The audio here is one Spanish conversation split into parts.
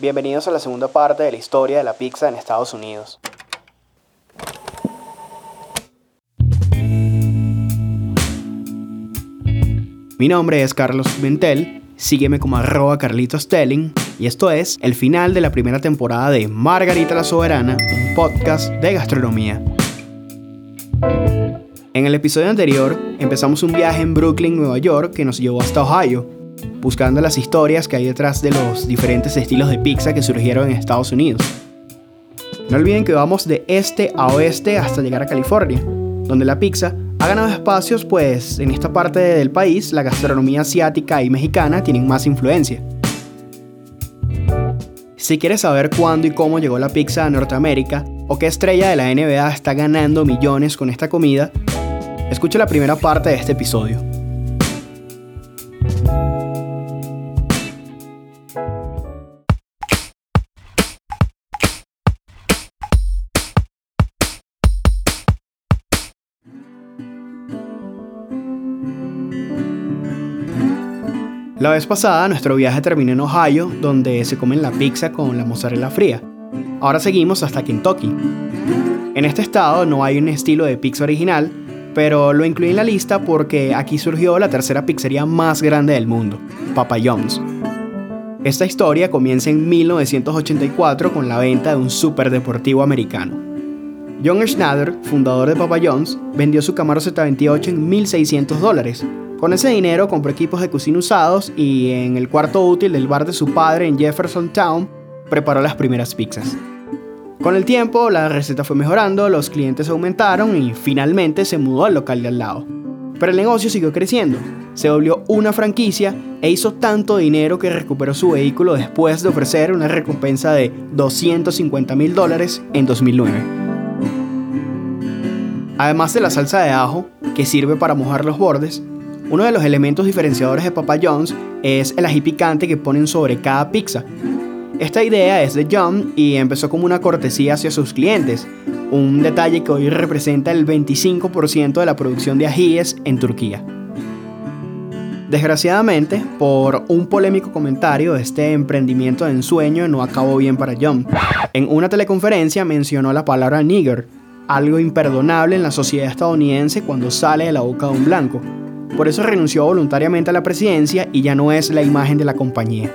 Bienvenidos a la segunda parte de la historia de la pizza en Estados Unidos. Mi nombre es Carlos Ventel, sígueme como arroba Carlitos Telling y esto es el final de la primera temporada de Margarita la Soberana, un podcast de gastronomía. En el episodio anterior empezamos un viaje en Brooklyn, Nueva York, que nos llevó hasta Ohio, buscando las historias que hay detrás de los diferentes estilos de pizza que surgieron en Estados Unidos. No olviden que vamos de este a oeste hasta llegar a California, donde la pizza ha ganado espacios pues en esta parte del país la gastronomía asiática y mexicana tienen más influencia. Si quieres saber cuándo y cómo llegó la pizza a Norteamérica o qué estrella de la NBA está ganando millones con esta comida, escucha la primera parte de este episodio. La vez pasada nuestro viaje terminó en Ohio, donde se comen la pizza con la mozzarella fría. Ahora seguimos hasta Kentucky. En este estado no hay un estilo de pizza original, pero lo incluí en la lista porque aquí surgió la tercera pizzería más grande del mundo, Papa John's. Esta historia comienza en 1984 con la venta de un superdeportivo americano. John Schnatter, fundador de Papa John's, vendió su Camaro Z28 en 1.600 dólares, con ese dinero compró equipos de cocina usados y en el cuarto útil del bar de su padre en Jefferson Town preparó las primeras pizzas. Con el tiempo la receta fue mejorando, los clientes aumentaron y finalmente se mudó al local de al lado. Pero el negocio siguió creciendo, se volvió una franquicia e hizo tanto dinero que recuperó su vehículo después de ofrecer una recompensa de 250 mil dólares en 2009. Además de la salsa de ajo, que sirve para mojar los bordes, uno de los elementos diferenciadores de Papa John's es el ají picante que ponen sobre cada pizza. Esta idea es de John y empezó como una cortesía hacia sus clientes, un detalle que hoy representa el 25% de la producción de ajíes en Turquía. Desgraciadamente, por un polémico comentario, este emprendimiento de ensueño no acabó bien para John. En una teleconferencia mencionó la palabra nigger, algo imperdonable en la sociedad estadounidense cuando sale de la boca de un blanco. Por eso renunció voluntariamente a la presidencia y ya no es la imagen de la compañía.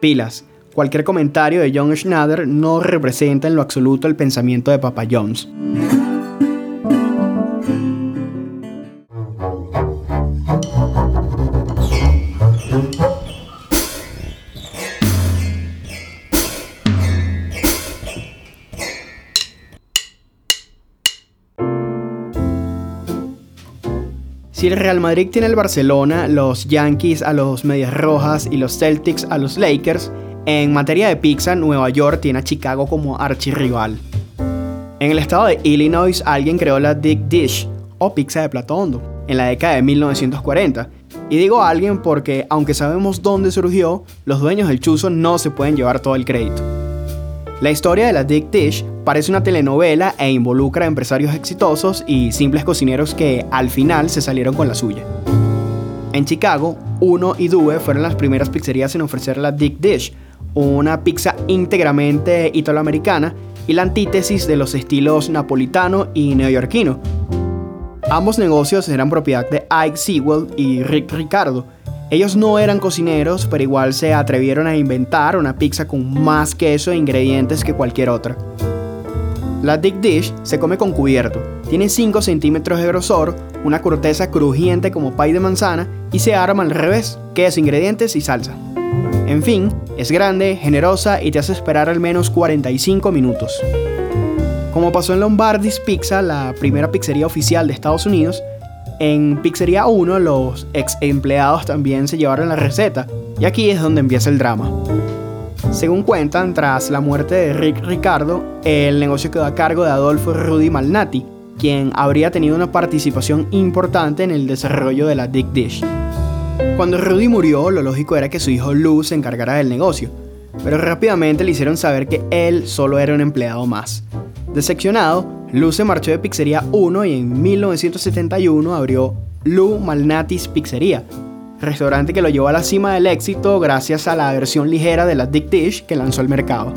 Pilas, cualquier comentario de John Schnatter no representa en lo absoluto el pensamiento de Papa John's. Si el Real Madrid tiene el Barcelona, los Yankees a los Medias Rojas y los Celtics a los Lakers, en materia de pizza, Nueva York tiene a Chicago como archirrival. En el estado de Illinois, alguien creó la Dick Dish, o pizza de plato hondo, en la década de 1940. Y digo alguien porque, aunque sabemos dónde surgió, los dueños del chuzo no se pueden llevar todo el crédito. La historia de la Dick Dish parece una telenovela e involucra a empresarios exitosos y simples cocineros que al final se salieron con la suya. En Chicago, Uno y Due fueron las primeras pizzerías en ofrecer la Dick Dish, una pizza íntegramente italoamericana y la antítesis de los estilos napolitano y neoyorquino. Ambos negocios eran propiedad de Ike Sewell y Rick Ricardo, ellos no eran cocineros, pero igual se atrevieron a inventar una pizza con más queso e ingredientes que cualquier otra. La Dick Dish se come con cubierto, tiene 5 centímetros de grosor, una corteza crujiente como pay de manzana y se arma al revés, queso, ingredientes y salsa. En fin, es grande, generosa y te hace esperar al menos 45 minutos. Como pasó en Lombardi's Pizza, la primera pizzería oficial de Estados Unidos, en Pizzería 1 los ex empleados también se llevaron la receta y aquí es donde empieza el drama. Según cuentan, tras la muerte de Rick Ricardo, el negocio quedó a cargo de Adolfo Rudy Malnati, quien habría tenido una participación importante en el desarrollo de la Dick Dish. Cuando Rudy murió, lo lógico era que su hijo Lou se encargara del negocio, pero rápidamente le hicieron saber que él solo era un empleado más. Decepcionado, Lou se marchó de Pizzería 1 y en 1971 abrió Lou Malnati's Pizzería. restaurante que lo llevó a la cima del éxito gracias a la versión ligera de la Dick Dish que lanzó al mercado.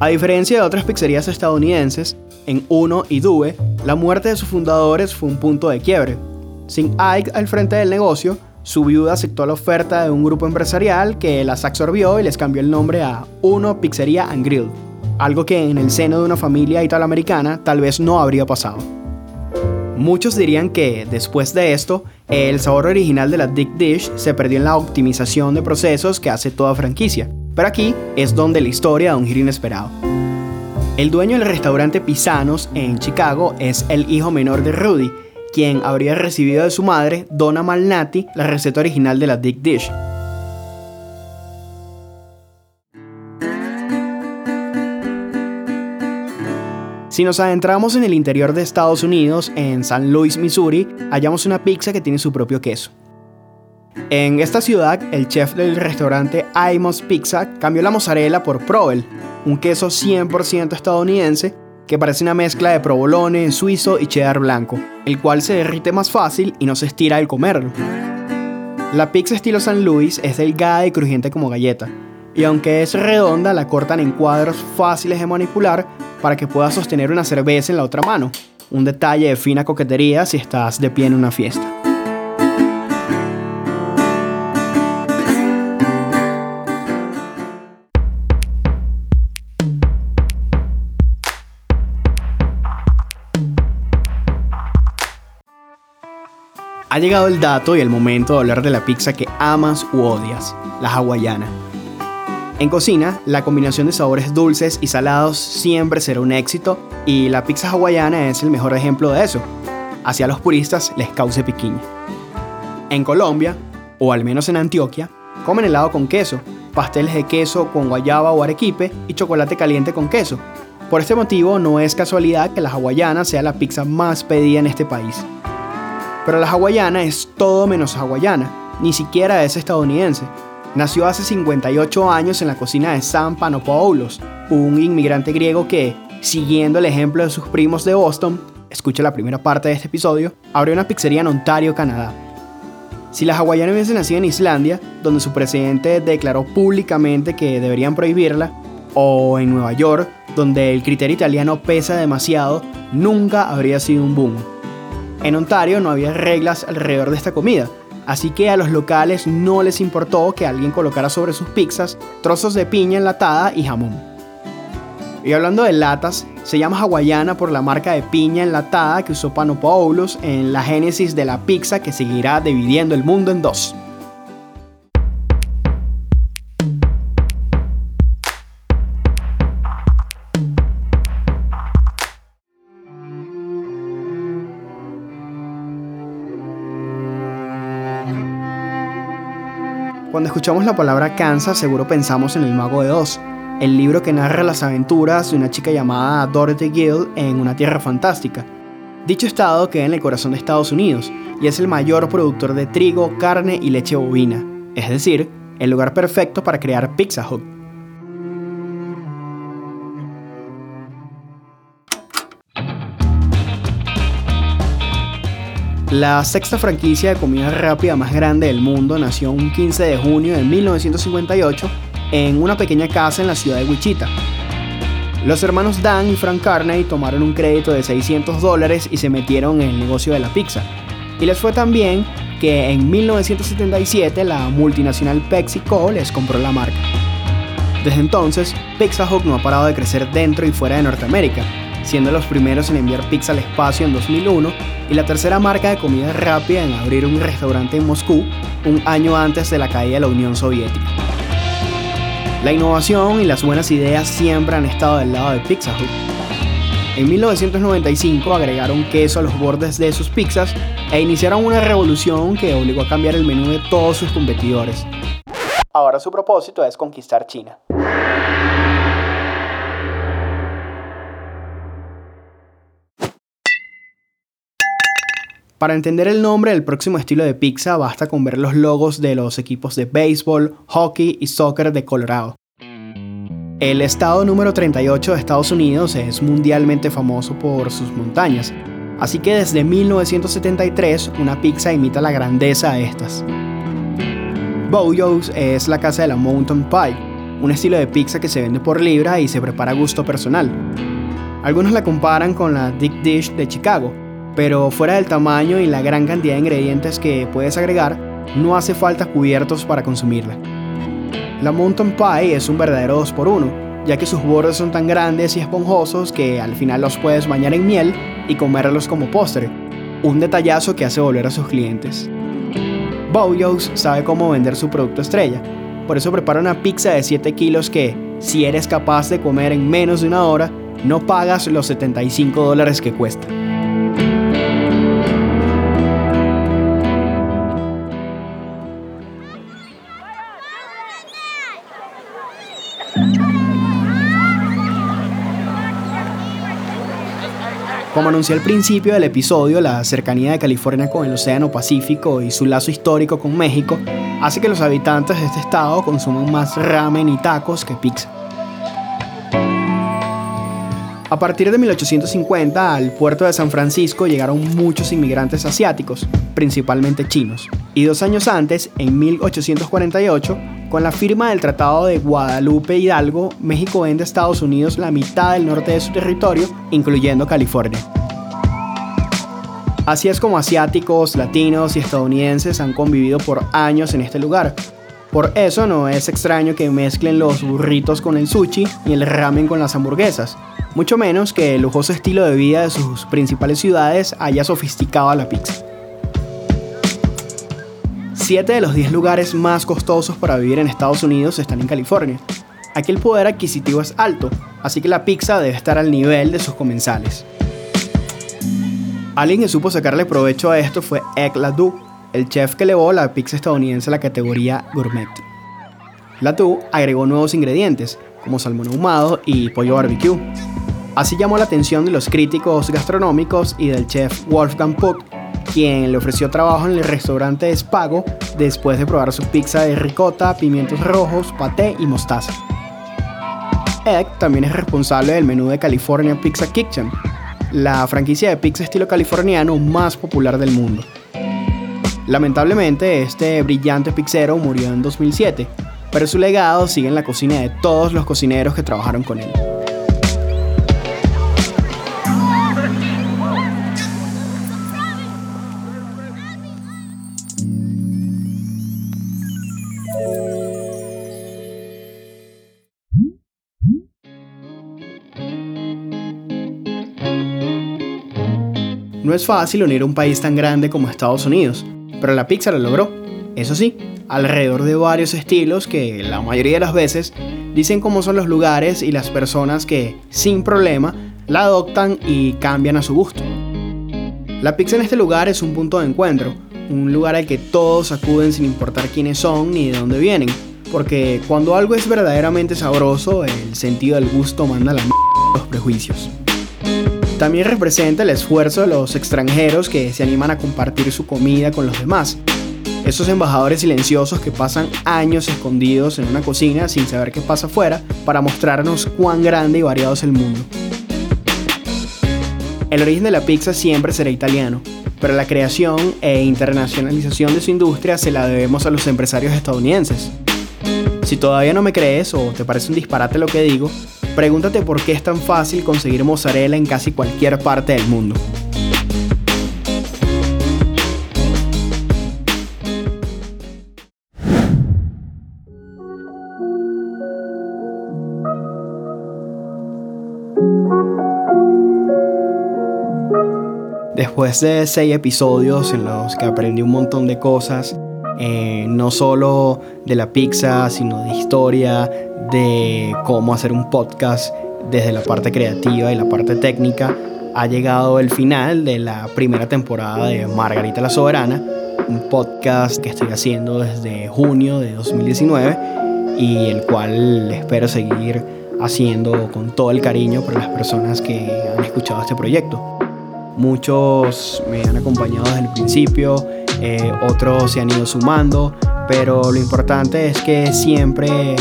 A diferencia de otras pizzerías estadounidenses, en Uno y Due, la muerte de sus fundadores fue un punto de quiebre. Sin Ike al frente del negocio, su viuda aceptó la oferta de un grupo empresarial que las absorbió y les cambió el nombre a Uno Pizzería and Grill, algo que en el seno de una familia italoamericana tal vez no habría pasado. Muchos dirían que, después de esto, el sabor original de la Dick Dish se perdió en la optimización de procesos que hace toda franquicia, pero aquí es donde la historia da un giro inesperado. El dueño del restaurante Pisanos en Chicago es el hijo menor de Rudy, quien habría recibido de su madre, Donna Malnati, la receta original de la Dick Dish. Si nos adentramos en el interior de Estados Unidos, en San Luis, Missouri, hallamos una pizza que tiene su propio queso. En esta ciudad, el chef del restaurante Imos Pizza cambió la mozzarella por Provel, un queso 100% estadounidense que parece una mezcla de provolone, suizo y cheddar blanco, el cual se derrite más fácil y no se estira al comerlo. La pizza estilo San Luis es delgada y crujiente como galleta, y aunque es redonda, la cortan en cuadros fáciles de manipular para que puedas sostener una cerveza en la otra mano, un detalle de fina coquetería si estás de pie en una fiesta. Ha llegado el dato y el momento de hablar de la pizza que amas u odias, la hawaiana. En cocina, la combinación de sabores dulces y salados siempre será un éxito y la pizza hawaiana es el mejor ejemplo de eso. Hacia los puristas les cause piquiña. En Colombia, o al menos en Antioquia, comen helado con queso, pasteles de queso con guayaba o arequipe y chocolate caliente con queso. Por este motivo, no es casualidad que la hawaiana sea la pizza más pedida en este país. Pero la hawaiana es todo menos hawaiana, ni siquiera es estadounidense. Nació hace 58 años en la cocina de San Panopoulos, un inmigrante griego que, siguiendo el ejemplo de sus primos de Boston, escucha la primera parte de este episodio, abrió una pizzería en Ontario, Canadá. Si la hawaiana hubiese nacido en Islandia, donde su presidente declaró públicamente que deberían prohibirla, o en Nueva York, donde el criterio italiano pesa demasiado, nunca habría sido un boom. En Ontario no había reglas alrededor de esta comida, así que a los locales no les importó que alguien colocara sobre sus pizzas trozos de piña enlatada y jamón. Y hablando de latas, se llama hawaiana por la marca de piña enlatada que usó Panopoulos en la génesis de la pizza que seguirá dividiendo el mundo en dos. Cuando escuchamos la palabra Kansas, seguro pensamos en El Mago de Oz, el libro que narra las aventuras de una chica llamada Dorothy Gill en una tierra fantástica. Dicho estado queda en el corazón de Estados Unidos y es el mayor productor de trigo, carne y leche bovina, es decir, el lugar perfecto para crear Pizza Hut. La sexta franquicia de comida rápida más grande del mundo nació un 15 de junio de 1958 en una pequeña casa en la ciudad de Wichita. Los hermanos Dan y Frank Carney tomaron un crédito de 600 dólares y se metieron en el negocio de la pizza. Y les fue tan bien que en 1977 la multinacional PepsiCo les compró la marca. Desde entonces, Pizza Hut no ha parado de crecer dentro y fuera de Norteamérica, siendo los primeros en enviar pizza al espacio en 2001 y la tercera marca de comida rápida en abrir un restaurante en Moscú un año antes de la caída de la Unión Soviética. La innovación y las buenas ideas siempre han estado del lado de Pizza Hut. En 1995 agregaron queso a los bordes de sus pizzas e iniciaron una revolución que obligó a cambiar el menú de todos sus competidores. Ahora su propósito es conquistar China. Para entender el nombre del próximo estilo de pizza basta con ver los logos de los equipos de béisbol, hockey y soccer de Colorado. El estado número 38 de Estados Unidos es mundialmente famoso por sus montañas, así que desde 1973 una pizza imita la grandeza de estas. Bojo's es la casa de la Mountain Pie, un estilo de pizza que se vende por libra y se prepara a gusto personal. Algunos la comparan con la Dick Dish de Chicago, pero fuera del tamaño y la gran cantidad de ingredientes que puedes agregar, no hace falta cubiertos para consumirla. La Mountain Pie es un verdadero 2x1, ya que sus bordes son tan grandes y esponjosos que al final los puedes bañar en miel y comerlos como postre, un detallazo que hace volver a sus clientes. Bojo's sabe cómo vender su producto estrella, por eso prepara una pizza de 7 kilos que, si eres capaz de comer en menos de una hora, no pagas los 75 dólares que cuesta. Como anuncié al principio del episodio, la cercanía de California con el Océano Pacífico y su lazo histórico con México hace que los habitantes de este estado consuman más ramen y tacos que pizza. A partir de 1850 al puerto de San Francisco llegaron muchos inmigrantes asiáticos, principalmente chinos. Y dos años antes, en 1848, con la firma del Tratado de Guadalupe Hidalgo, México vende a Estados Unidos la mitad del norte de su territorio, incluyendo California. Así es como asiáticos, latinos y estadounidenses han convivido por años en este lugar. Por eso no es extraño que mezclen los burritos con el sushi y el ramen con las hamburguesas, mucho menos que el lujoso estilo de vida de sus principales ciudades haya sofisticado a la pizza. 7 de los 10 lugares más costosos para vivir en Estados Unidos están en California. Aquí el poder adquisitivo es alto, así que la pizza debe estar al nivel de sus comensales. Alguien que supo sacarle provecho a esto fue Egg Ladu, el chef que elevó la pizza estadounidense a la categoría gourmet. Latu agregó nuevos ingredientes, como salmón ahumado y pollo barbecue. Así llamó la atención de los críticos gastronómicos y del chef Wolfgang Puck, quien le ofreció trabajo en el restaurante Spago después de probar su pizza de ricota, pimientos rojos, paté y mostaza. Egg también es responsable del menú de California Pizza Kitchen, la franquicia de pizza estilo californiano más popular del mundo. Lamentablemente, este brillante pizzero murió en 2007, pero su legado sigue en la cocina de todos los cocineros que trabajaron con él. No es fácil unir un país tan grande como Estados Unidos, pero la pizza lo logró. Eso sí, alrededor de varios estilos que la mayoría de las veces dicen cómo son los lugares y las personas que, sin problema, la adoptan y cambian a su gusto. La pizza en este lugar es un punto de encuentro, un lugar al que todos acuden sin importar quiénes son ni de dónde vienen, porque cuando algo es verdaderamente sabroso, el sentido del gusto manda la m los prejuicios. También representa el esfuerzo de los extranjeros que se animan a compartir su comida con los demás. Esos embajadores silenciosos que pasan años escondidos en una cocina sin saber qué pasa afuera para mostrarnos cuán grande y variado es el mundo. El origen de la pizza siempre será italiano, pero la creación e internacionalización de su industria se la debemos a los empresarios estadounidenses. Si todavía no me crees o te parece un disparate lo que digo, Pregúntate por qué es tan fácil conseguir mozzarella en casi cualquier parte del mundo. Después de seis episodios en los que aprendí un montón de cosas, eh, no solo de la pizza, sino de historia, de cómo hacer un podcast desde la parte creativa y la parte técnica, ha llegado el final de la primera temporada de Margarita la Soberana, un podcast que estoy haciendo desde junio de 2019 y el cual espero seguir haciendo con todo el cariño para las personas que han escuchado este proyecto. Muchos me han acompañado desde el principio, eh, otros se han ido sumando, pero lo importante es que siempre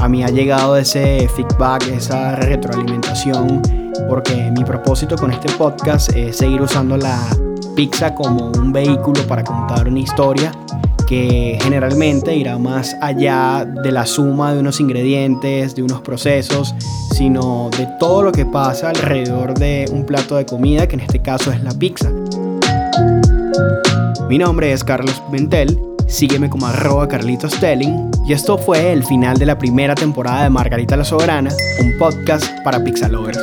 a mí ha llegado ese feedback, esa retroalimentación, porque mi propósito con este podcast es seguir usando la pizza como un vehículo para contar una historia que generalmente irá más allá de la suma de unos ingredientes, de unos procesos, sino de todo lo que pasa alrededor de un plato de comida, que en este caso es la pizza. Mi nombre es Carlos Pimentel, sígueme como arroba Carlitos Telling, y esto fue el final de la primera temporada de Margarita la Soberana, un podcast para Pixalovers.